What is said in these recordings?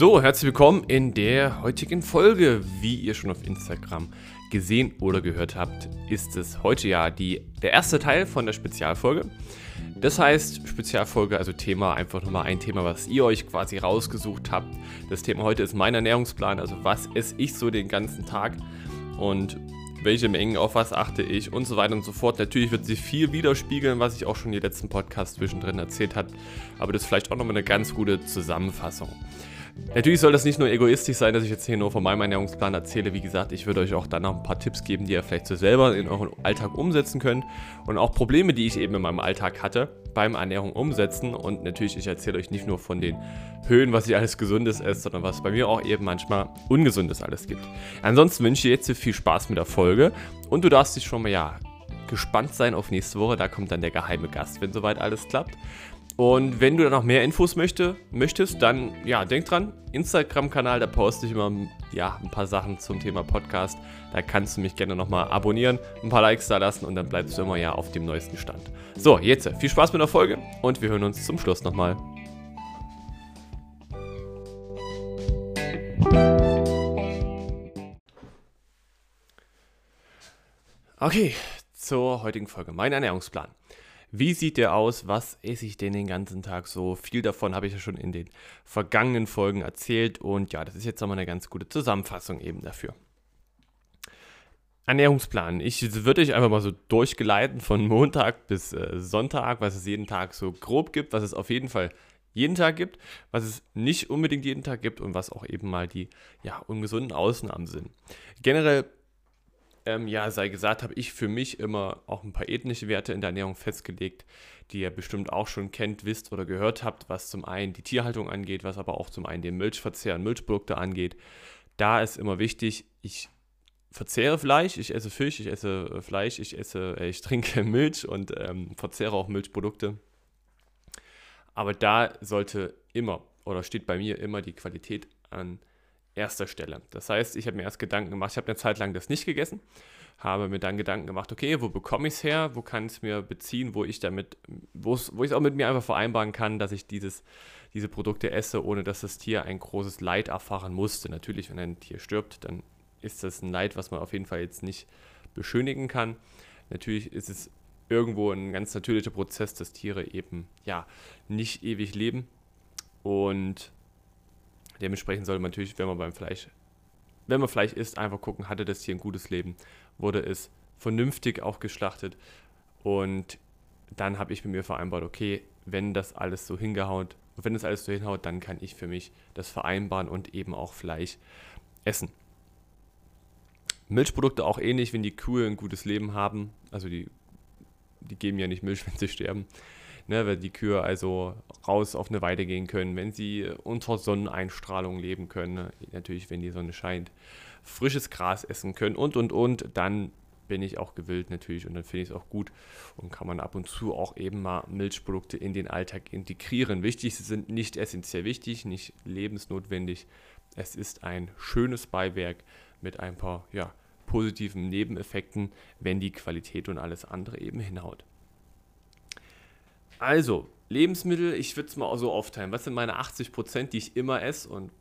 So, herzlich willkommen in der heutigen Folge. Wie ihr schon auf Instagram gesehen oder gehört habt, ist es heute ja die, der erste Teil von der Spezialfolge. Das heißt, Spezialfolge, also Thema, einfach nochmal ein Thema, was ihr euch quasi rausgesucht habt. Das Thema heute ist mein Ernährungsplan, also was esse ich so den ganzen Tag und welche Mengen, auf was achte ich und so weiter und so fort. Natürlich wird sich viel widerspiegeln, was ich auch schon in den letzten Podcast zwischendrin erzählt habe, aber das ist vielleicht auch nochmal eine ganz gute Zusammenfassung. Natürlich soll das nicht nur egoistisch sein, dass ich jetzt hier nur von meinem Ernährungsplan erzähle. Wie gesagt, ich würde euch auch dann noch ein paar Tipps geben, die ihr vielleicht so selber in euren Alltag umsetzen könnt. Und auch Probleme, die ich eben in meinem Alltag hatte, beim Ernährung umsetzen. Und natürlich, ich erzähle euch nicht nur von den Höhen, was ich alles Gesundes esse, sondern was bei mir auch eben manchmal Ungesundes alles gibt. Ansonsten wünsche ich jetzt viel Spaß mit der Folge. Und du darfst dich schon mal, ja, gespannt sein auf nächste Woche. Da kommt dann der geheime Gast, wenn soweit alles klappt. Und wenn du dann noch mehr Infos möchte, möchtest, dann ja, denk dran, Instagram-Kanal, da poste ich immer ja, ein paar Sachen zum Thema Podcast. Da kannst du mich gerne nochmal abonnieren, ein paar Likes da lassen und dann bleibst du immer ja auf dem neuesten Stand. So, jetzt viel Spaß mit der Folge und wir hören uns zum Schluss nochmal. Okay, zur heutigen Folge. Mein Ernährungsplan. Wie sieht der aus? Was esse ich denn den ganzen Tag so? Viel davon habe ich ja schon in den vergangenen Folgen erzählt und ja, das ist jetzt nochmal eine ganz gute Zusammenfassung eben dafür. Ernährungsplan. Ich würde euch einfach mal so durchgeleiten von Montag bis äh, Sonntag, was es jeden Tag so grob gibt, was es auf jeden Fall jeden Tag gibt, was es nicht unbedingt jeden Tag gibt und was auch eben mal die ja, ungesunden Ausnahmen sind. Generell ähm, ja, sei gesagt, habe ich für mich immer auch ein paar ethnische Werte in der Ernährung festgelegt, die ihr bestimmt auch schon kennt, wisst oder gehört habt, was zum einen die Tierhaltung angeht, was aber auch zum einen den Milchverzehr und Milchprodukte angeht. Da ist immer wichtig, ich verzehre Fleisch, ich esse Fisch, ich esse äh, Fleisch, ich esse, äh, ich trinke Milch und ähm, verzehre auch Milchprodukte. Aber da sollte immer oder steht bei mir immer die Qualität an erster Stelle. Das heißt, ich habe mir erst Gedanken gemacht, ich habe eine Zeit lang das nicht gegessen, habe mir dann Gedanken gemacht, okay, wo bekomme ich es her, wo kann ich es mir beziehen, wo ich damit, wo ich es auch mit mir einfach vereinbaren kann, dass ich dieses, diese Produkte esse, ohne dass das Tier ein großes Leid erfahren musste. Natürlich, wenn ein Tier stirbt, dann ist das ein Leid, was man auf jeden Fall jetzt nicht beschönigen kann. Natürlich ist es irgendwo ein ganz natürlicher Prozess, dass Tiere eben ja nicht ewig leben und Dementsprechend sollte man natürlich, wenn man beim Fleisch, wenn man Fleisch isst, einfach gucken, hatte das Tier ein gutes Leben, wurde es vernünftig auch geschlachtet? Und dann habe ich mit mir vereinbart, okay, wenn das alles so hingehauen, wenn das alles so hinhaut, dann kann ich für mich das vereinbaren und eben auch Fleisch essen. Milchprodukte auch ähnlich, wenn die Kühe ein gutes Leben haben, also die, die geben ja nicht Milch, wenn sie sterben, ne, wenn die Kühe also raus auf eine Weide gehen können, wenn sie unter Sonneneinstrahlung leben können, ne, natürlich wenn die Sonne scheint, frisches Gras essen können und und und, dann bin ich auch gewillt natürlich und dann finde ich es auch gut und kann man ab und zu auch eben mal Milchprodukte in den Alltag integrieren. Wichtig, sie sind nicht essentiell wichtig, nicht lebensnotwendig. Es ist ein schönes Beiwerk mit ein paar ja, positiven Nebeneffekten, wenn die Qualität und alles andere eben hinhaut. Also, Lebensmittel, ich würde es mal so aufteilen. Was sind meine 80 Prozent, die ich immer esse und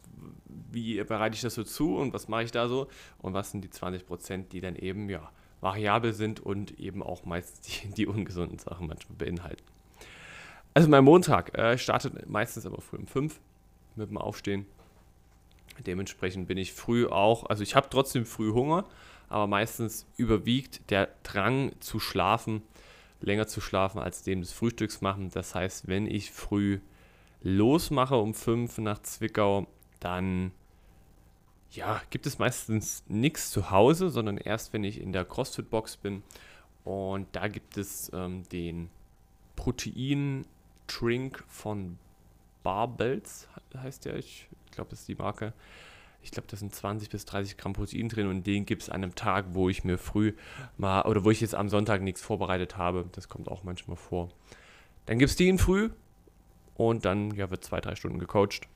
wie bereite ich das so zu und was mache ich da so? Und was sind die 20 Prozent, die dann eben, ja, variabel sind und eben auch meistens die, die ungesunden Sachen manchmal beinhalten. Also mein Montag äh, startet meistens aber früh um 5 mit dem Aufstehen. Dementsprechend bin ich früh auch, also ich habe trotzdem früh Hunger, aber meistens überwiegt der Drang zu schlafen länger zu schlafen als dem des Frühstücks machen. Das heißt, wenn ich früh losmache um 5 nach Zwickau, dann ja, gibt es meistens nichts zu Hause, sondern erst wenn ich in der CrossFit-Box bin. Und da gibt es ähm, den Protein-Trink von Barbells, heißt der, ich glaube, das ist die Marke ich glaube, da sind 20 bis 30 Gramm Protein drin und den gibt es an einem Tag, wo ich mir früh mal, oder wo ich jetzt am Sonntag nichts vorbereitet habe. Das kommt auch manchmal vor. Dann gibt es den früh und dann ja, wird zwei, drei Stunden gecoacht.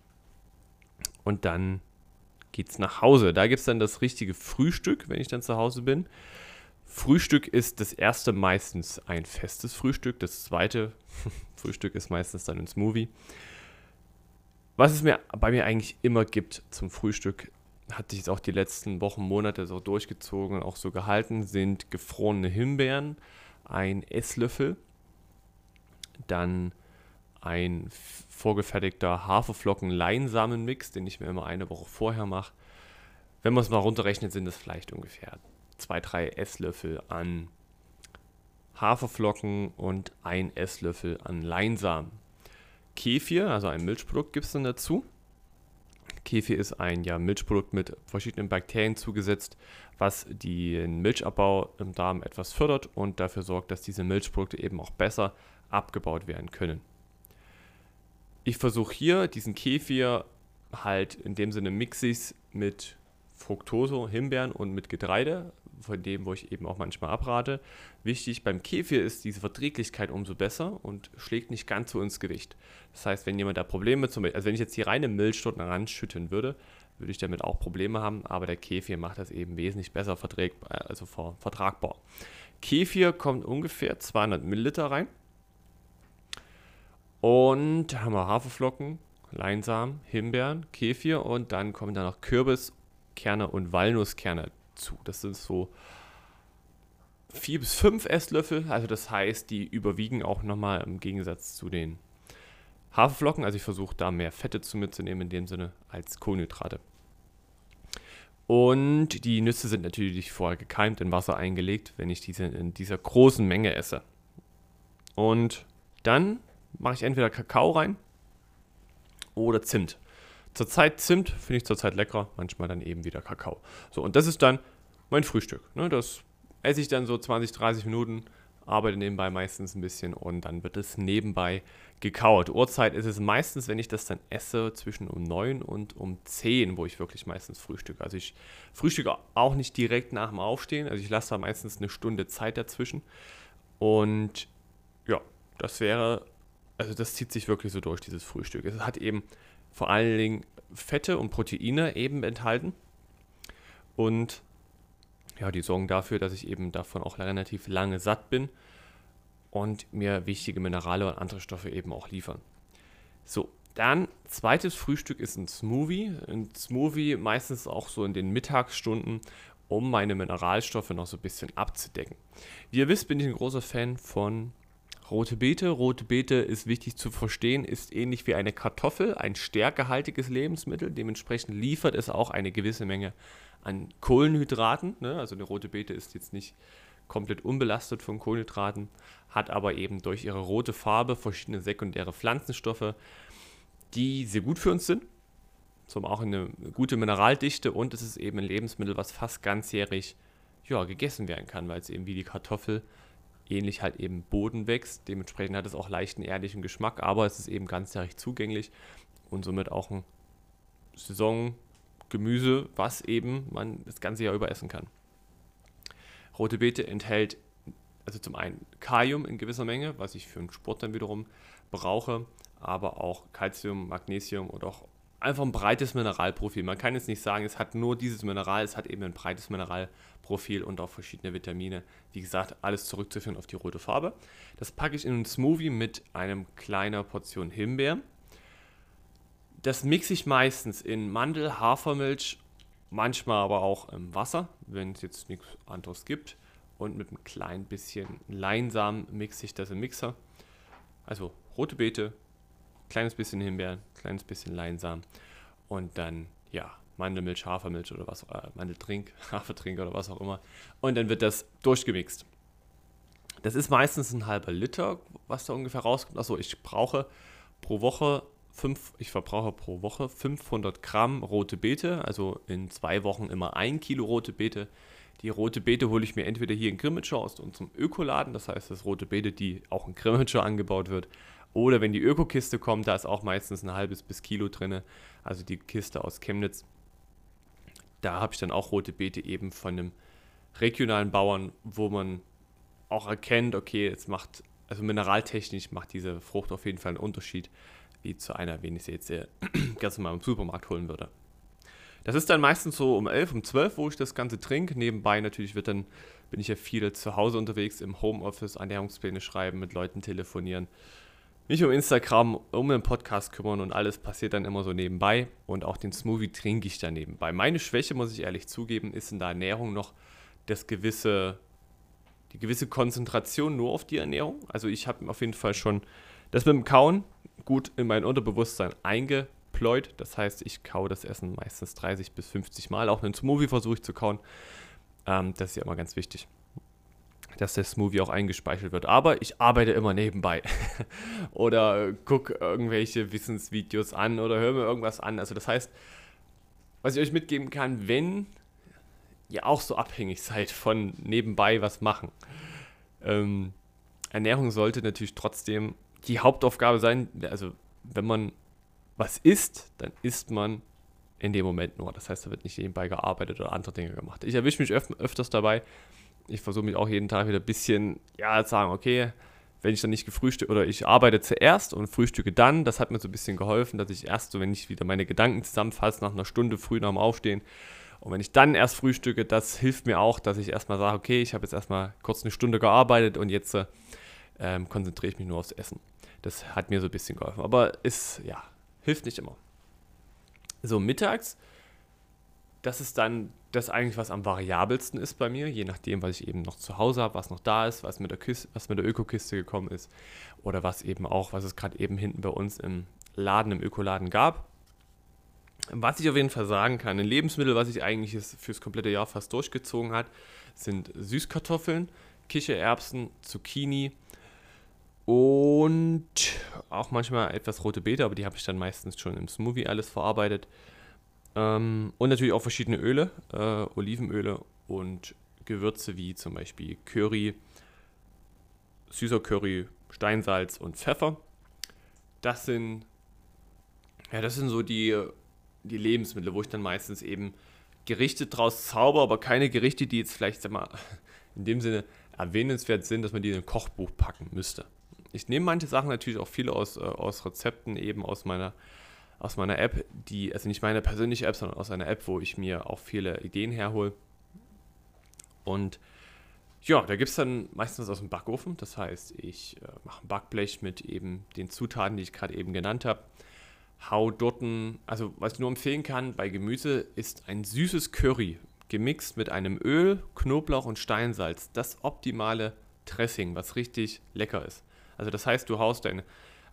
Und dann geht es nach Hause. Da gibt es dann das richtige Frühstück, wenn ich dann zu Hause bin. Frühstück ist das erste meistens ein festes Frühstück. Das zweite Frühstück ist meistens dann ein Smoothie. Was es mir bei mir eigentlich immer gibt zum Frühstück, hat sich jetzt auch die letzten Wochen, Monate so durchgezogen und auch so gehalten, sind gefrorene Himbeeren, ein Esslöffel, dann ein vorgefertigter Haferflocken-Leinsamenmix, den ich mir immer eine Woche vorher mache. Wenn man es mal runterrechnet, sind es vielleicht ungefähr zwei, drei Esslöffel an Haferflocken und ein Esslöffel an Leinsamen. Kefir, also ein Milchprodukt, gibt es dann dazu. Kefir ist ein ja, Milchprodukt mit verschiedenen Bakterien zugesetzt, was den Milchabbau im Darm etwas fördert und dafür sorgt, dass diese Milchprodukte eben auch besser abgebaut werden können. Ich versuche hier diesen Kefir halt in dem Sinne mixig mit Fructose, Himbeeren und mit Getreide, von dem, wo ich eben auch manchmal abrate. Wichtig beim Kefir ist diese Verträglichkeit umso besser und schlägt nicht ganz so ins Gewicht. Das heißt, wenn jemand da Probleme zum Beispiel, also wenn ich jetzt die reine Milch dort ranschütten würde, würde ich damit auch Probleme haben, aber der Kefir macht das eben wesentlich besser verträgbar, also vertragbar. Kefir kommt ungefähr 200 Milliliter rein. Und da haben wir Haferflocken, Leinsamen, Himbeeren, Kefir und dann kommen da noch Kürbiskerne und Walnusskerne zu. Das sind so vier bis fünf Esslöffel. Also das heißt, die überwiegen auch nochmal im Gegensatz zu den Haferflocken. Also ich versuche da mehr Fette zu mitzunehmen in dem Sinne als Kohlenhydrate. Und die Nüsse sind natürlich vorher gekeimt, in Wasser eingelegt, wenn ich diese in dieser großen Menge esse. Und dann mache ich entweder Kakao rein oder Zimt. Zurzeit Zimt finde ich zurzeit lecker, manchmal dann eben wieder Kakao. So, und das ist dann mein Frühstück. Ne? Das esse ich dann so 20, 30 Minuten, arbeite nebenbei meistens ein bisschen und dann wird es nebenbei gekaut. Uhrzeit ist es meistens, wenn ich das dann esse, zwischen um 9 und um 10, wo ich wirklich meistens frühstücke. Also ich frühstücke auch nicht direkt nach dem Aufstehen, also ich lasse da meistens eine Stunde Zeit dazwischen. Und ja, das wäre, also das zieht sich wirklich so durch, dieses Frühstück. Es hat eben vor allen Dingen Fette und Proteine eben enthalten. Und ja, die sorgen dafür, dass ich eben davon auch relativ lange satt bin und mir wichtige Minerale und andere Stoffe eben auch liefern. So, dann zweites Frühstück ist ein Smoothie. Ein Smoothie meistens auch so in den Mittagsstunden, um meine Mineralstoffe noch so ein bisschen abzudecken. Wie ihr wisst, bin ich ein großer Fan von Rote Beete. Rote Beete ist wichtig zu verstehen, ist ähnlich wie eine Kartoffel, ein stärkehaltiges Lebensmittel. Dementsprechend liefert es auch eine gewisse Menge an Kohlenhydraten. Ne? Also eine rote Beete ist jetzt nicht komplett unbelastet von Kohlenhydraten, hat aber eben durch ihre rote Farbe verschiedene sekundäre Pflanzenstoffe, die sehr gut für uns sind. Zum auch eine gute Mineraldichte und es ist eben ein Lebensmittel, was fast ganzjährig ja, gegessen werden kann, weil es eben wie die Kartoffel ähnlich halt eben Boden wächst. Dementsprechend hat es auch leichten ehrlichen Geschmack, aber es ist eben ganzjährig zugänglich und somit auch ein Saisongemüse, was eben man das ganze Jahr über essen kann. Rote Beete enthält also zum einen Kalium in gewisser Menge, was ich für den Sport dann wiederum brauche, aber auch Calcium, Magnesium und auch einfach ein breites Mineralprofil. Man kann jetzt nicht sagen, es hat nur dieses Mineral, es hat eben ein breites Mineralprofil und auch verschiedene Vitamine. Wie gesagt, alles zurückzuführen auf die rote Farbe. Das packe ich in einen Smoothie mit einem kleiner Portion Himbeer. Das mixe ich meistens in Mandel, Hafermilch, manchmal aber auch im Wasser, wenn es jetzt nichts anderes gibt. Und mit einem kleinen bisschen Leinsamen mixe ich das im Mixer. Also rote Beete, kleines bisschen Himbeeren, kleines bisschen Leinsamen und dann, ja, Mandelmilch, Hafermilch oder was, äh, Mandeltrink, Hafertrink oder was auch immer. Und dann wird das durchgemixt. Das ist meistens ein halber Liter, was da ungefähr rauskommt. Achso, ich brauche pro Woche fünf, ich verbrauche pro Woche 500 Gramm rote Beete, also in zwei Wochen immer ein Kilo rote Beete. Die rote Beete hole ich mir entweder hier in Grimmitschau aus unserem Ökoladen, das heißt das rote Beete, die auch in Grimmitschau angebaut wird, oder wenn die Ökokiste kommt, da ist auch meistens ein halbes bis Kilo drin. Also die Kiste aus Chemnitz. Da habe ich dann auch rote Beete eben von einem regionalen Bauern, wo man auch erkennt, okay, es macht, also mineraltechnisch macht diese Frucht auf jeden Fall einen Unterschied, wie zu einer, wenn ich sie jetzt äh, ganz normal im Supermarkt holen würde. Das ist dann meistens so um 11, um 12, wo ich das Ganze trinke. Nebenbei natürlich wird dann, bin ich ja viel zu Hause unterwegs, im Homeoffice, Ernährungspläne schreiben, mit Leuten telefonieren mich um Instagram, um den Podcast kümmern und alles passiert dann immer so nebenbei. Und auch den Smoothie trinke ich dann nebenbei. Meine Schwäche, muss ich ehrlich zugeben, ist in der Ernährung noch das gewisse, die gewisse Konzentration nur auf die Ernährung. Also ich habe auf jeden Fall schon das mit dem Kauen gut in mein Unterbewusstsein eingepläut. Das heißt, ich kaue das Essen meistens 30 bis 50 Mal. Auch einen Smoothie versuche ich zu kauen. Ähm, das ist ja immer ganz wichtig dass der Smoothie auch eingespeichert wird. Aber ich arbeite immer nebenbei. oder äh, gucke irgendwelche Wissensvideos an oder höre mir irgendwas an. Also das heißt, was ich euch mitgeben kann, wenn ihr auch so abhängig seid von nebenbei was machen. Ähm, Ernährung sollte natürlich trotzdem die Hauptaufgabe sein. Also wenn man was isst, dann isst man in dem Moment nur. Das heißt, da wird nicht nebenbei gearbeitet oder andere Dinge gemacht. Ich erwische mich öf öfters dabei, ich versuche mich auch jeden Tag wieder ein bisschen, ja, zu sagen, okay, wenn ich dann nicht gefrühstückt oder ich arbeite zuerst und frühstücke dann, das hat mir so ein bisschen geholfen, dass ich erst so, wenn ich wieder meine Gedanken zusammenfasse, nach einer Stunde früh nach dem Aufstehen und wenn ich dann erst frühstücke, das hilft mir auch, dass ich erstmal sage, okay, ich habe jetzt erstmal kurz eine Stunde gearbeitet und jetzt ähm, konzentriere ich mich nur aufs Essen. Das hat mir so ein bisschen geholfen, aber es, ja, hilft nicht immer. So, mittags, das ist dann das eigentlich, was am variabelsten ist bei mir, je nachdem, was ich eben noch zu Hause habe, was noch da ist, was mit der, Kiste, was mit der Ökokiste gekommen ist oder was eben auch, was es gerade eben hinten bei uns im Laden, im Ökoladen gab. Was ich auf jeden Fall sagen kann, ein Lebensmittel, was sich eigentlich fürs komplette Jahr fast durchgezogen hat, sind Süßkartoffeln, Kichererbsen, Zucchini und auch manchmal etwas rote Beete, aber die habe ich dann meistens schon im Smoothie alles verarbeitet. Ähm, und natürlich auch verschiedene Öle, äh, Olivenöle und Gewürze wie zum Beispiel Curry, süßer Curry, Steinsalz und Pfeffer. Das sind, ja, das sind so die, die Lebensmittel, wo ich dann meistens eben Gerichte draus zauber, aber keine Gerichte, die jetzt vielleicht, sag mal, in dem Sinne erwähnenswert sind, dass man die in ein Kochbuch packen müsste. Ich nehme manche Sachen natürlich auch viele aus, äh, aus Rezepten, eben aus meiner aus meiner App, die, also nicht meine persönliche App, sondern aus einer App, wo ich mir auch viele Ideen herhole. Und ja, da gibt es dann meistens aus dem Backofen. Das heißt, ich äh, mache ein Backblech mit eben den Zutaten, die ich gerade eben genannt habe. Hau dort ein, also was ich nur empfehlen kann bei Gemüse, ist ein süßes Curry gemixt mit einem Öl, Knoblauch und Steinsalz. Das optimale Dressing, was richtig lecker ist. Also das heißt, du haust deine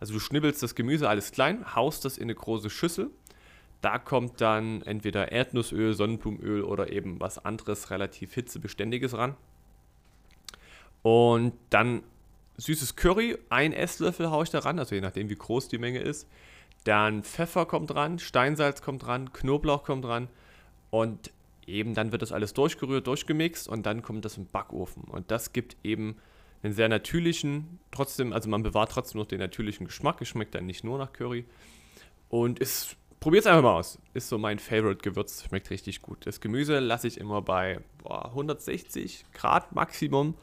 also du schnibbelst das Gemüse alles klein, haust das in eine große Schüssel. Da kommt dann entweder Erdnussöl, Sonnenblumenöl oder eben was anderes relativ hitzebeständiges ran. Und dann süßes Curry, ein Esslöffel haue ich da ran, also je nachdem wie groß die Menge ist. Dann Pfeffer kommt ran, Steinsalz kommt ran, Knoblauch kommt ran und eben dann wird das alles durchgerührt, durchgemixt und dann kommt das im Backofen. Und das gibt eben einen sehr natürlichen, trotzdem, also man bewahrt trotzdem noch den natürlichen Geschmack. Es schmeckt dann nicht nur nach Curry. Und probiert es einfach mal aus. Ist so mein Favorite-Gewürz, schmeckt richtig gut. Das Gemüse lasse ich immer bei boah, 160 Grad Maximum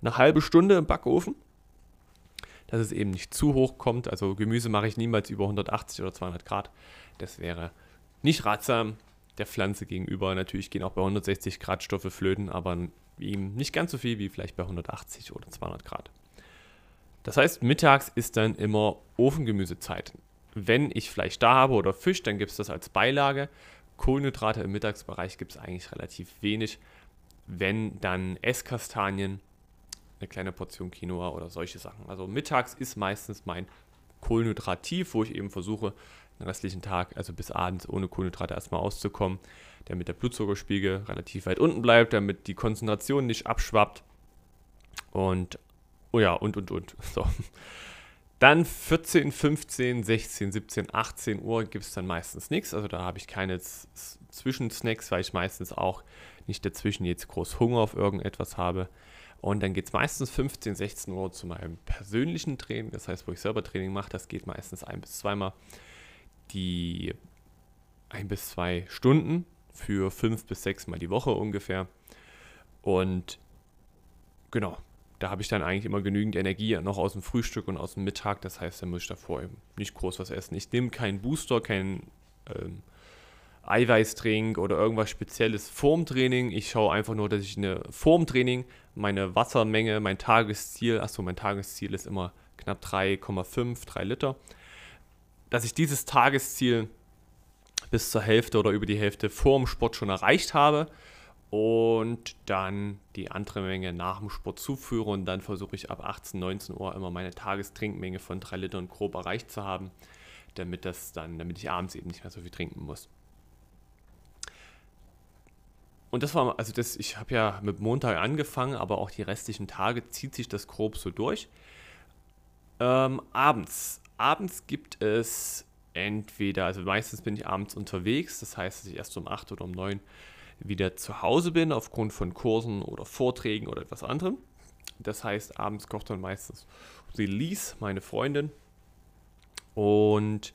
eine halbe Stunde im Backofen. Dass es eben nicht zu hoch kommt. Also Gemüse mache ich niemals über 180 oder 200 Grad. Das wäre nicht ratsam der Pflanze gegenüber. Natürlich gehen auch bei 160 Grad Stoffe flöten, aber ihm nicht ganz so viel wie vielleicht bei 180 oder 200 Grad. Das heißt, mittags ist dann immer Ofengemüsezeit. Wenn ich Fleisch da habe oder Fisch, dann gibt es das als Beilage. Kohlenhydrate im Mittagsbereich gibt es eigentlich relativ wenig. Wenn dann Esskastanien, eine kleine Portion Quinoa oder solche Sachen. Also mittags ist meistens mein Kohlenhydrat tief, wo ich eben versuche, restlichen Tag, also bis abends ohne Kohlenhydrate erstmal auszukommen, damit der Blutzuckerspiegel relativ weit unten bleibt, damit die Konzentration nicht abschwappt. Und, oh ja, und, und, und. So. Dann 14, 15, 16, 17, 18 Uhr gibt es dann meistens nichts. Also da habe ich keine Zwischensnacks, weil ich meistens auch nicht dazwischen jetzt groß Hunger auf irgendetwas habe. Und dann geht es meistens 15, 16 Uhr zu meinem persönlichen Training. Das heißt, wo ich selber Training mache, das geht meistens ein bis zweimal die ein bis zwei Stunden für fünf bis sechs Mal die Woche ungefähr. Und genau, da habe ich dann eigentlich immer genügend Energie noch aus dem Frühstück und aus dem Mittag. Das heißt, da muss ich davor eben nicht groß was essen. Ich nehme keinen Booster, keinen ähm, Eiweißtrink oder irgendwas Spezielles vorm Training. Ich schaue einfach nur, dass ich eine vorm Training meine Wassermenge, mein Tagesziel, achso, mein Tagesziel ist immer knapp 3,5, 3 Liter, dass ich dieses Tagesziel bis zur Hälfte oder über die Hälfte vor dem Sport schon erreicht habe und dann die andere Menge nach dem Sport zuführe und dann versuche ich ab 18, 19 Uhr immer meine Tagestrinkmenge von 3 Litern grob erreicht zu haben, damit das dann, damit ich abends eben nicht mehr so viel trinken muss. Und das war, also das, ich habe ja mit Montag angefangen, aber auch die restlichen Tage zieht sich das grob so durch. Ähm, abends. Abends gibt es entweder, also meistens bin ich abends unterwegs, das heißt, dass ich erst um 8 oder um 9 wieder zu Hause bin, aufgrund von Kursen oder Vorträgen oder etwas anderem. Das heißt, abends kocht dann meistens Lies, meine Freundin. Und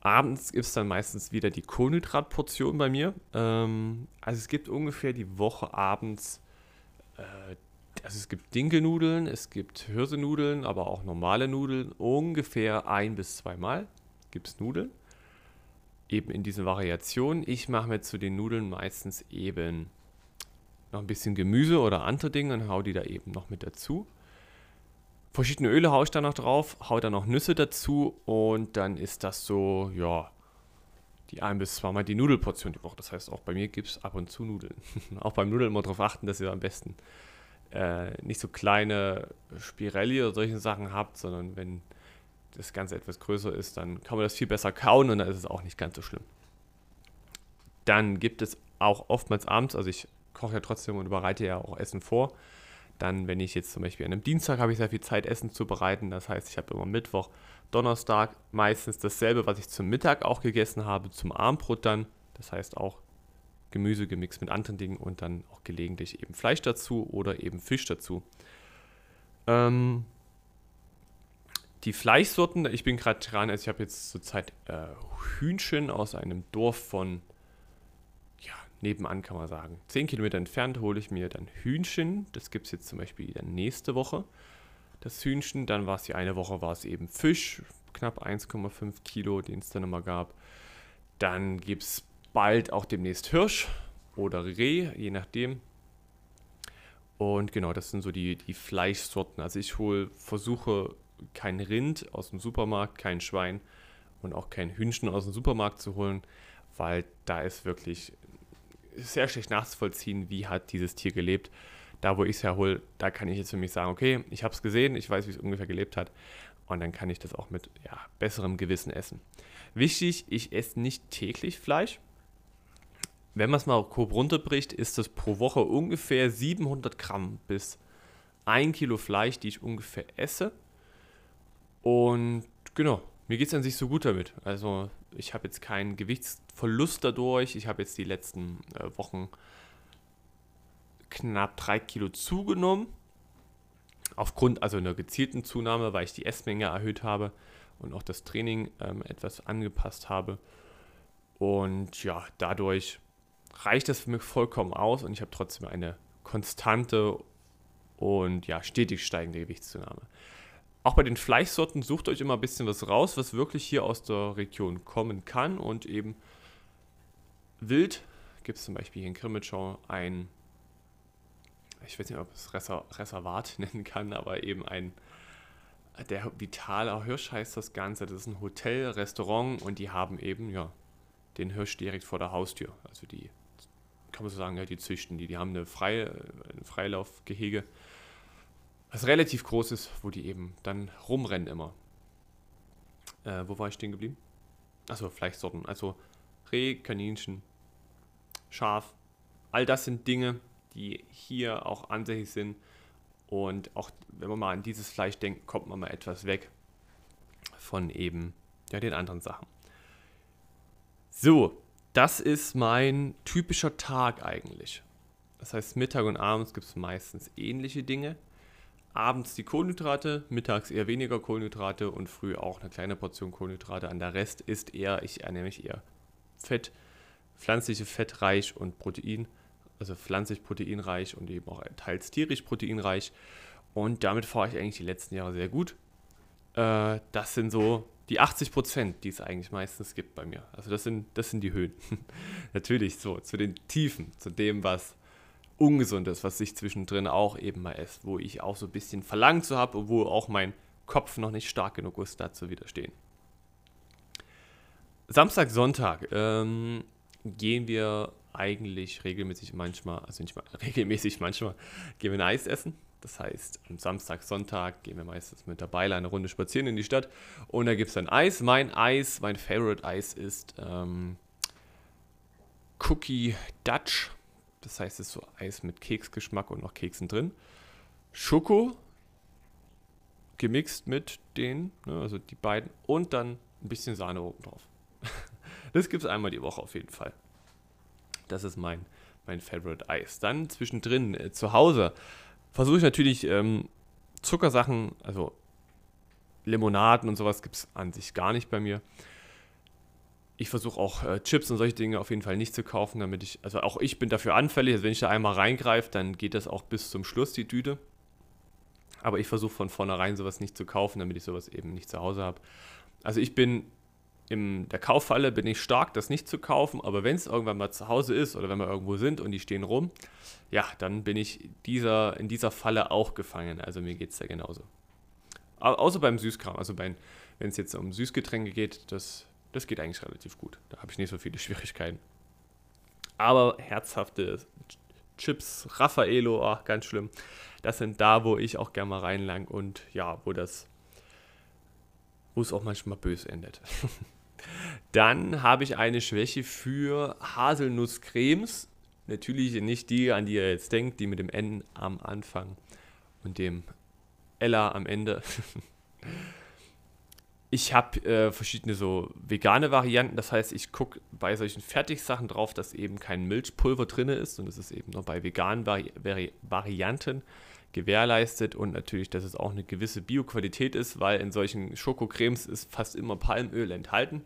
abends gibt es dann meistens wieder die Kohlenhydratportion bei mir. Ähm, also es gibt ungefähr die Woche abends, äh, also es gibt Dinkelnudeln, es gibt Hirsenudeln, aber auch normale Nudeln. Ungefähr ein bis zweimal gibt es Nudeln. Eben in diesen Variationen. Ich mache mir zu den Nudeln meistens eben noch ein bisschen Gemüse oder andere Dinge und hau die da eben noch mit dazu. Verschiedene Öle haue ich da noch drauf, haue da noch Nüsse dazu und dann ist das so, ja, die ein bis zweimal die Nudelportion die Woche. Das heißt, auch bei mir gibt es ab und zu Nudeln. auch beim Nudeln immer darauf achten, dass ihr am besten äh, nicht so kleine Spirelli oder solche Sachen habt, sondern wenn das Ganze etwas größer ist, dann kann man das viel besser kauen und dann ist es auch nicht ganz so schlimm. Dann gibt es auch oftmals abends, also ich koche ja trotzdem und bereite ja auch Essen vor. Dann, wenn ich jetzt zum Beispiel an einem Dienstag habe ich sehr viel Zeit, Essen zu bereiten. Das heißt, ich habe immer Mittwoch, Donnerstag meistens dasselbe, was ich zum Mittag auch gegessen habe, zum Abendbrot dann. Das heißt auch Gemüse gemixt mit anderen Dingen und dann auch gelegentlich eben Fleisch dazu oder eben Fisch dazu. Ähm, die Fleischsorten, ich bin gerade dran, also ich habe jetzt zurzeit äh, Hühnchen aus einem Dorf von nebenan kann man sagen. Zehn Kilometer entfernt hole ich mir dann Hühnchen. Das gibt es jetzt zum Beispiel dann nächste Woche. Das Hühnchen, dann war es die eine Woche, war es eben Fisch, knapp 1,5 Kilo, den es dann immer gab. Dann gibt es bald auch demnächst Hirsch oder Reh, je nachdem. Und genau, das sind so die, die Fleischsorten. Also ich hole, versuche kein Rind aus dem Supermarkt, kein Schwein und auch kein Hühnchen aus dem Supermarkt zu holen, weil da ist wirklich sehr schlecht nachzuvollziehen, wie hat dieses Tier gelebt. Da, wo ich es herhole, da kann ich jetzt für mich sagen, okay, ich habe es gesehen, ich weiß, wie es ungefähr gelebt hat. Und dann kann ich das auch mit ja, besserem Gewissen essen. Wichtig, ich esse nicht täglich Fleisch. Wenn man es mal grob runterbricht, ist das pro Woche ungefähr 700 Gramm bis 1 Kilo Fleisch, die ich ungefähr esse. Und genau, mir geht es an sich so gut damit. Also ich habe jetzt keinen Gewichtsverlust dadurch. Ich habe jetzt die letzten äh, Wochen knapp drei Kilo zugenommen. Aufgrund also einer gezielten Zunahme, weil ich die Essmenge erhöht habe und auch das Training ähm, etwas angepasst habe. Und ja, dadurch reicht das für mich vollkommen aus und ich habe trotzdem eine konstante und ja, stetig steigende Gewichtszunahme. Auch bei den Fleischsorten sucht euch immer ein bisschen was raus, was wirklich hier aus der Region kommen kann. Und eben Wild gibt es zum Beispiel hier in Krimitschau ein, ich weiß nicht, ob es Reservat nennen kann, aber eben ein, der Vitaler Hirsch heißt das Ganze. Das ist ein Hotel, Restaurant und die haben eben, ja, den Hirsch direkt vor der Haustür. Also die, kann man so sagen, ja, die züchten die. Die haben eine freie, ein Freilaufgehege was relativ groß ist, wo die eben dann rumrennen immer. Äh, wo war ich stehen geblieben? Achso, Fleischsorten. Also Reh, Kaninchen, Schaf. All das sind Dinge, die hier auch ansässig sind. Und auch wenn man mal an dieses Fleisch denkt, kommt man mal etwas weg von eben ja, den anderen Sachen. So, das ist mein typischer Tag eigentlich. Das heißt, Mittag und abends gibt es meistens ähnliche Dinge abends die Kohlenhydrate, mittags eher weniger Kohlenhydrate und früh auch eine kleine Portion Kohlenhydrate. An der Rest ist eher, ich ernähre mich eher Fett, pflanzliche Fettreich und Protein, also pflanzlich proteinreich und eben auch teils tierisch proteinreich. Und damit fahre ich eigentlich die letzten Jahre sehr gut. Äh, das sind so die 80 Prozent, die es eigentlich meistens gibt bei mir. Also das sind, das sind die Höhen. Natürlich so, zu den Tiefen, zu dem, was Ungesundes, was ich zwischendrin auch eben mal esse, wo ich auch so ein bisschen verlangt zu habe, wo auch mein Kopf noch nicht stark genug ist, da zu widerstehen. Samstag, Sonntag ähm, gehen wir eigentlich regelmäßig manchmal, also nicht mal regelmäßig manchmal, gehen wir ein Eis essen. Das heißt, am Samstag, Sonntag gehen wir meistens mit der Beile eine Runde spazieren in die Stadt und da gibt es dann Eis. Mein Eis, mein Favorite Eis ist ähm, Cookie Dutch. Das heißt, es ist so Eis mit Keksgeschmack und noch Keksen drin. Schoko gemixt mit den, ne, also die beiden und dann ein bisschen Sahne oben drauf. Das gibt es einmal die Woche auf jeden Fall. Das ist mein, mein Favorite Eis. Dann zwischendrin äh, zu Hause versuche ich natürlich ähm, Zuckersachen, also Limonaden und sowas gibt es an sich gar nicht bei mir. Ich versuche auch äh, Chips und solche Dinge auf jeden Fall nicht zu kaufen, damit ich, also auch ich bin dafür anfällig, also wenn ich da einmal reingreife, dann geht das auch bis zum Schluss, die Tüte. Aber ich versuche von vornherein sowas nicht zu kaufen, damit ich sowas eben nicht zu Hause habe. Also ich bin in der Kauffalle bin ich stark, das nicht zu kaufen, aber wenn es irgendwann mal zu Hause ist oder wenn wir irgendwo sind und die stehen rum, ja, dann bin ich dieser, in dieser Falle auch gefangen. Also mir geht es da genauso. Außer beim Süßkram, also wenn es jetzt um Süßgetränke geht, das, das geht eigentlich relativ gut. Da habe ich nicht so viele Schwierigkeiten. Aber herzhafte Chips, Raffaello, ach, ganz schlimm. Das sind da, wo ich auch gerne mal reinlang und ja, wo das, wo es auch manchmal böse endet. Dann habe ich eine Schwäche für Haselnusscremes. Natürlich nicht die, an die ihr jetzt denkt, die mit dem N am Anfang und dem Ella am Ende. ich habe äh, verschiedene so vegane Varianten. Das heißt, ich gucke bei solchen Fertigsachen drauf, dass eben kein Milchpulver drin ist. Und das ist eben nur bei veganen Vari Vari Varianten gewährleistet. Und natürlich, dass es auch eine gewisse Bioqualität ist, weil in solchen Schokocremes ist fast immer Palmöl enthalten.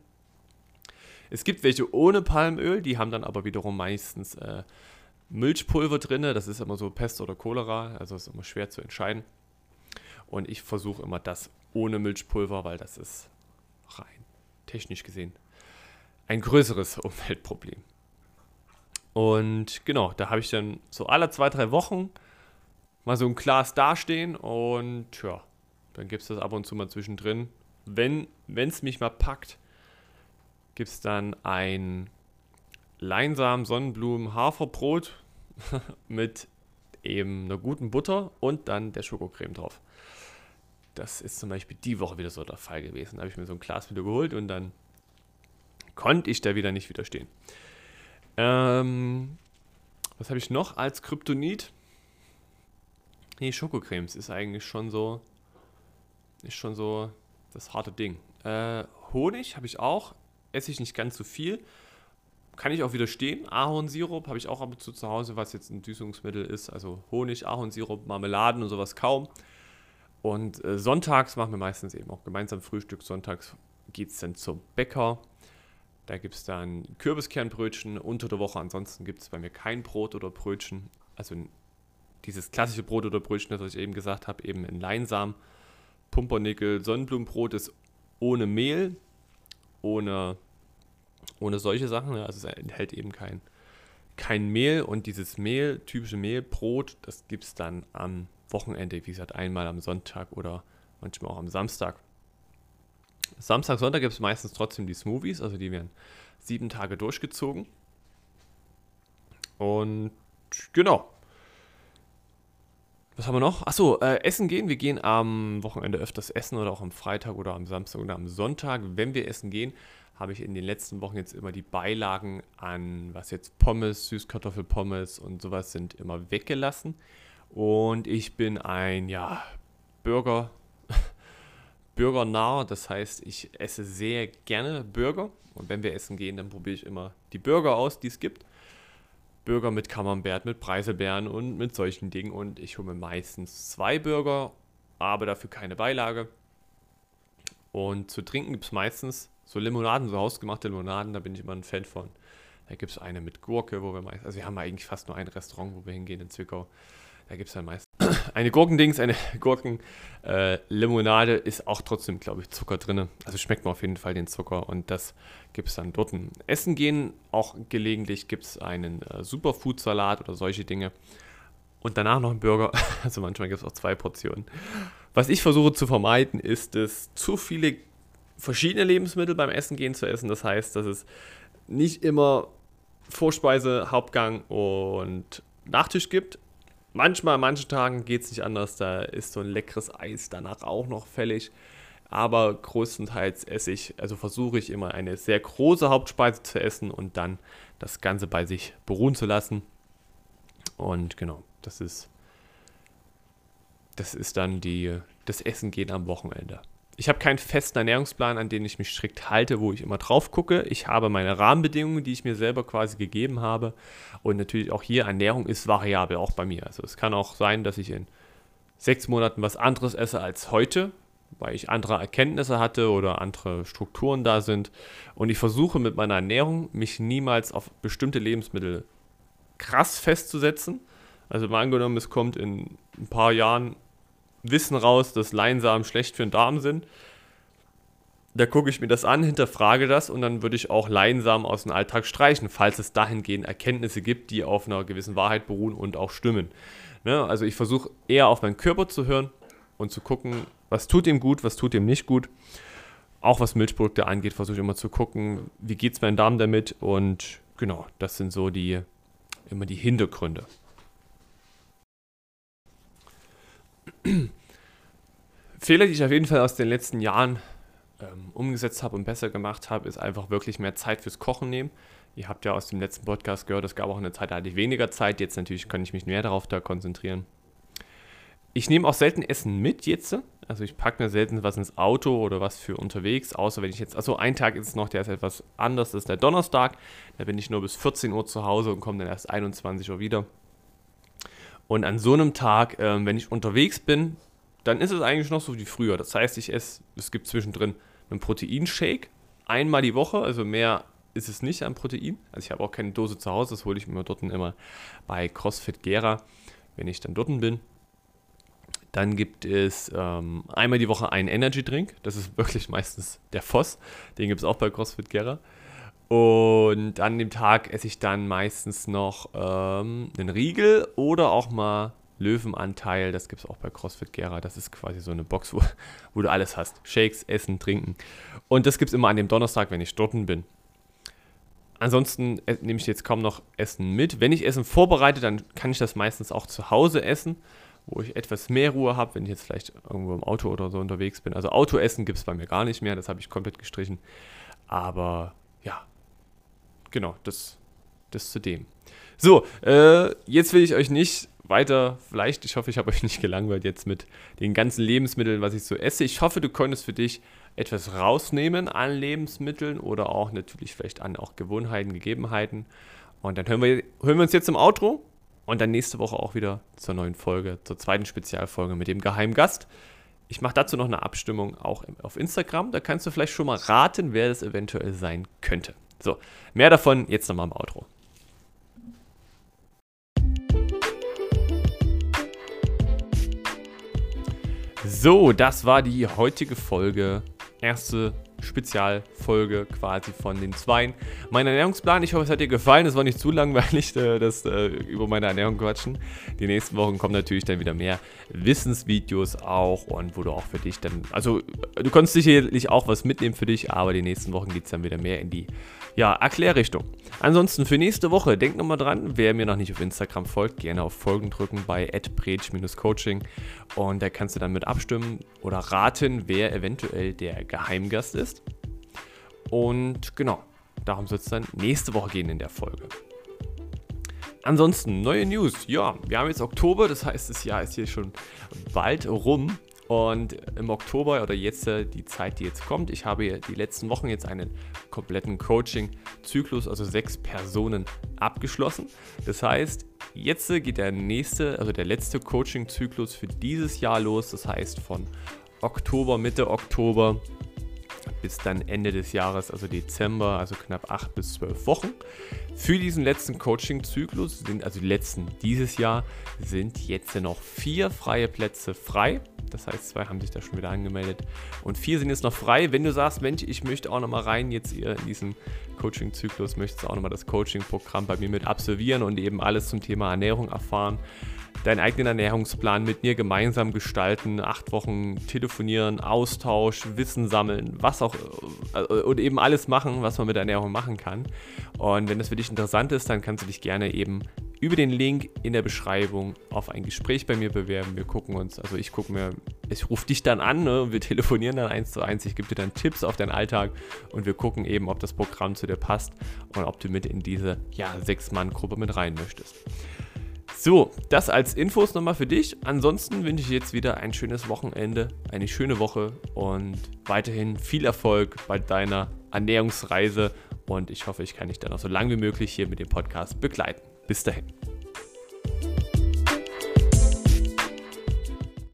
Es gibt welche ohne Palmöl, die haben dann aber wiederum meistens äh, Milchpulver drin. Das ist immer so Pest oder Cholera, also ist immer schwer zu entscheiden. Und ich versuche immer das ohne Milchpulver, weil das ist rein technisch gesehen ein größeres Umweltproblem. Und genau, da habe ich dann so alle zwei, drei Wochen mal so ein Glas dastehen und ja, dann gibt es das ab und zu mal zwischendrin. Wenn es mich mal packt, gibt es dann ein Leinsamen, Sonnenblumen, Haferbrot mit eben einer guten Butter und dann der Schokocreme drauf. Das ist zum Beispiel die Woche wieder so der Fall gewesen. Da habe ich mir so ein Glas wieder geholt und dann konnte ich da wieder nicht widerstehen. Ähm, was habe ich noch als Kryptonit? Nee, Schokocremes ist eigentlich schon so, ist schon so das harte Ding. Äh, Honig habe ich auch esse ich nicht ganz so viel. Kann ich auch widerstehen. Ahornsirup habe ich auch ab und zu zu Hause, was jetzt ein Süßungsmittel ist. Also Honig, Ahornsirup, Marmeladen und sowas kaum. Und äh, sonntags machen wir meistens eben auch gemeinsam Frühstück. Sonntags geht es dann zum Bäcker. Da gibt es dann Kürbiskernbrötchen unter der Woche. Ansonsten gibt es bei mir kein Brot oder Brötchen. Also dieses klassische Brot oder Brötchen, das ich eben gesagt habe, eben in Leinsamen. Pumpernickel, Sonnenblumenbrot ist ohne Mehl ohne, ohne solche Sachen. Also es enthält eben kein, kein Mehl und dieses Mehl, typische Mehlbrot, das gibt es dann am Wochenende, wie gesagt, einmal am Sonntag oder manchmal auch am Samstag. Samstag, Sonntag gibt es meistens trotzdem die Smoothies, also die werden sieben Tage durchgezogen. Und genau. Was haben wir noch? Achso, äh, essen gehen. Wir gehen am Wochenende öfters essen oder auch am Freitag oder am Samstag oder am Sonntag. Wenn wir essen gehen, habe ich in den letzten Wochen jetzt immer die Beilagen an, was jetzt Pommes, Süßkartoffelpommes und sowas sind, immer weggelassen. Und ich bin ein, ja, Burger, Burgernah. Das heißt, ich esse sehr gerne Burger. Und wenn wir essen gehen, dann probiere ich immer die Burger aus, die es gibt. Burger mit Camembert, mit Preiselbeeren und mit solchen Dingen. Und ich hole mir meistens zwei Burger, aber dafür keine Beilage. Und zu trinken gibt es meistens so Limonaden, so hausgemachte Limonaden, da bin ich immer ein Fan von. Da gibt es eine mit Gurke, wo wir meistens, also wir haben eigentlich fast nur ein Restaurant, wo wir hingehen in Zwickau. Da gibt es dann meistens eine Gurkendings, eine Gurkenlimonade äh, ist auch trotzdem, glaube ich, Zucker drin. Also schmeckt man auf jeden Fall den Zucker und das gibt es dann dort. Essen gehen, auch gelegentlich gibt es einen äh, Superfood-Salat oder solche Dinge. Und danach noch einen Burger. Also manchmal gibt es auch zwei Portionen. Was ich versuche zu vermeiden, ist es, zu viele verschiedene Lebensmittel beim Essen gehen zu essen. Das heißt, dass es nicht immer Vorspeise, Hauptgang und Nachtisch gibt. Manchmal, an manchen Tagen geht es nicht anders. Da ist so ein leckeres Eis danach auch noch fällig. Aber größtenteils esse ich, also versuche ich immer eine sehr große Hauptspeise zu essen und dann das Ganze bei sich beruhen zu lassen. Und genau, das ist, das ist dann die, das Essen gehen am Wochenende. Ich habe keinen festen Ernährungsplan, an den ich mich strikt halte, wo ich immer drauf gucke. Ich habe meine Rahmenbedingungen, die ich mir selber quasi gegeben habe. Und natürlich auch hier, Ernährung ist variabel, auch bei mir. Also es kann auch sein, dass ich in sechs Monaten was anderes esse als heute, weil ich andere Erkenntnisse hatte oder andere Strukturen da sind. Und ich versuche mit meiner Ernährung mich niemals auf bestimmte Lebensmittel krass festzusetzen. Also mal angenommen, es kommt in ein paar Jahren Wissen raus, dass Leinsamen schlecht für den Darm sind. Da gucke ich mir das an, hinterfrage das und dann würde ich auch Leinsamen aus dem Alltag streichen, falls es dahingehend Erkenntnisse gibt, die auf einer gewissen Wahrheit beruhen und auch stimmen. Ne? Also ich versuche eher auf meinen Körper zu hören und zu gucken, was tut ihm gut, was tut ihm nicht gut. Auch was Milchprodukte angeht, versuche ich immer zu gucken, wie geht es meinem Darm damit und genau, das sind so die immer die Hintergründe. Fehler, die ich auf jeden Fall aus den letzten Jahren ähm, umgesetzt habe und besser gemacht habe, ist einfach wirklich mehr Zeit fürs Kochen nehmen. Ihr habt ja aus dem letzten Podcast gehört, es gab auch eine Zeit, da hatte ich weniger Zeit. Jetzt natürlich kann ich mich mehr darauf da konzentrieren. Ich nehme auch selten Essen mit jetzt. Also ich packe mir selten was ins Auto oder was für unterwegs, außer wenn ich jetzt, also ein Tag ist es noch, der ist etwas anders, das ist der Donnerstag. Da bin ich nur bis 14 Uhr zu Hause und komme dann erst 21 Uhr wieder. Und an so einem Tag, äh, wenn ich unterwegs bin, dann ist es eigentlich noch so wie früher. Das heißt, ich esse, es gibt zwischendrin einen Proteinshake, einmal die Woche, also mehr ist es nicht an Protein. Also ich habe auch keine Dose zu Hause, das hole ich mir dort immer bei CrossFit Gera, wenn ich dann dort bin. Dann gibt es ähm, einmal die Woche einen Energy Drink. Das ist wirklich meistens der Voss. Den gibt es auch bei CrossFit Gera. Und an dem Tag esse ich dann meistens noch ähm, einen Riegel oder auch mal Löwenanteil. Das gibt es auch bei CrossFit Gera. Das ist quasi so eine Box, wo, wo du alles hast. Shakes, Essen, Trinken. Und das gibt es immer an dem Donnerstag, wenn ich dort bin. Ansonsten äh, nehme ich jetzt kaum noch Essen mit. Wenn ich Essen vorbereite, dann kann ich das meistens auch zu Hause essen, wo ich etwas mehr Ruhe habe, wenn ich jetzt vielleicht irgendwo im Auto oder so unterwegs bin. Also Autoessen gibt es bei mir gar nicht mehr, das habe ich komplett gestrichen. Aber genau, das, das zu dem. So, äh, jetzt will ich euch nicht weiter, vielleicht, ich hoffe, ich habe euch nicht gelangweilt jetzt mit den ganzen Lebensmitteln, was ich so esse. Ich hoffe, du konntest für dich etwas rausnehmen an Lebensmitteln oder auch natürlich vielleicht an auch Gewohnheiten, Gegebenheiten. Und dann hören wir, hören wir uns jetzt im Outro und dann nächste Woche auch wieder zur neuen Folge, zur zweiten Spezialfolge mit dem geheimen Gast. Ich mache dazu noch eine Abstimmung auch auf Instagram. Da kannst du vielleicht schon mal raten, wer das eventuell sein könnte. So, mehr davon jetzt nochmal im Outro. So, das war die heutige Folge. Erste Spezialfolge quasi von den Zweien. Mein Ernährungsplan, ich hoffe, es hat dir gefallen. Es war nicht zu langweilig, äh, das äh, über meine Ernährung quatschen. Die nächsten Wochen kommen natürlich dann wieder mehr Wissensvideos auch und wo du auch für dich dann, also du konntest sicherlich auch was mitnehmen für dich, aber die nächsten Wochen geht es dann wieder mehr in die ja, Erklärrichtung. Ansonsten für nächste Woche, denk nochmal dran, wer mir noch nicht auf Instagram folgt, gerne auf Folgen drücken bei coaching und da kannst du dann mit abstimmen oder raten, wer eventuell der Geheimgast ist. Und genau, darum soll es dann nächste Woche gehen in der Folge. Ansonsten, neue News. Ja, wir haben jetzt Oktober, das heißt, das Jahr ist hier schon bald rum. Und im Oktober oder jetzt äh, die Zeit, die jetzt kommt, ich habe die letzten Wochen jetzt einen kompletten Coaching-Zyklus, also sechs Personen abgeschlossen. Das heißt, jetzt geht der nächste, also der letzte Coaching-Zyklus für dieses Jahr los. Das heißt von Oktober, Mitte Oktober bis dann Ende des Jahres, also Dezember, also knapp acht bis zwölf Wochen. Für diesen letzten Coaching-Zyklus sind, also die letzten dieses Jahr, sind jetzt noch vier freie Plätze frei. Das heißt, zwei haben sich da schon wieder angemeldet. Und vier sind jetzt noch frei. Wenn du sagst, Mensch, ich möchte auch nochmal rein jetzt hier in diesen Coaching-Zyklus, möchtest du auch nochmal das Coaching-Programm bei mir mit absolvieren und eben alles zum Thema Ernährung erfahren, deinen eigenen Ernährungsplan mit mir gemeinsam gestalten, acht Wochen telefonieren, Austausch, Wissen sammeln, was auch äh, und eben alles machen, was man mit Ernährung machen kann. Und wenn das für dich interessant ist, dann kannst du dich gerne eben über den Link in der Beschreibung auf ein Gespräch bei mir bewerben. Wir gucken uns, also ich gucke mir, ich rufe dich dann an ne, wir telefonieren dann eins zu eins. Ich gebe dir dann Tipps auf deinen Alltag und wir gucken eben, ob das Programm zu dir passt und ob du mit in diese ja, Sechs-Mann-Gruppe mit rein möchtest. So, das als Infos nochmal für dich. Ansonsten wünsche ich jetzt wieder ein schönes Wochenende, eine schöne Woche und weiterhin viel Erfolg bei deiner Ernährungsreise. Und ich hoffe, ich kann dich dann auch so lange wie möglich hier mit dem Podcast begleiten. Bis dahin.